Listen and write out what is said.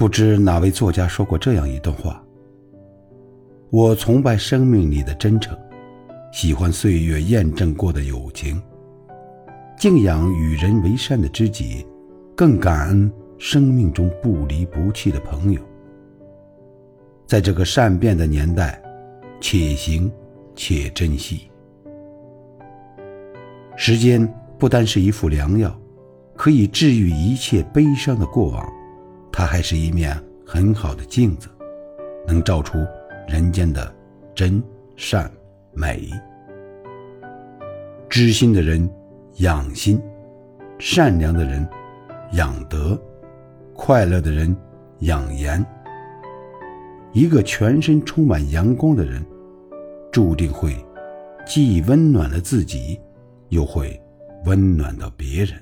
不知哪位作家说过这样一段话：我崇拜生命里的真诚，喜欢岁月验证过的友情，敬仰与人为善的知己，更感恩生命中不离不弃的朋友。在这个善变的年代，且行且珍惜。时间不单是一副良药，可以治愈一切悲伤的过往，它还是一面很好的镜子，能照出人间的真善美。知心的人养心，善良的人养德，快乐的人养颜。一个全身充满阳光的人，注定会既温暖了自己。又会温暖到别人。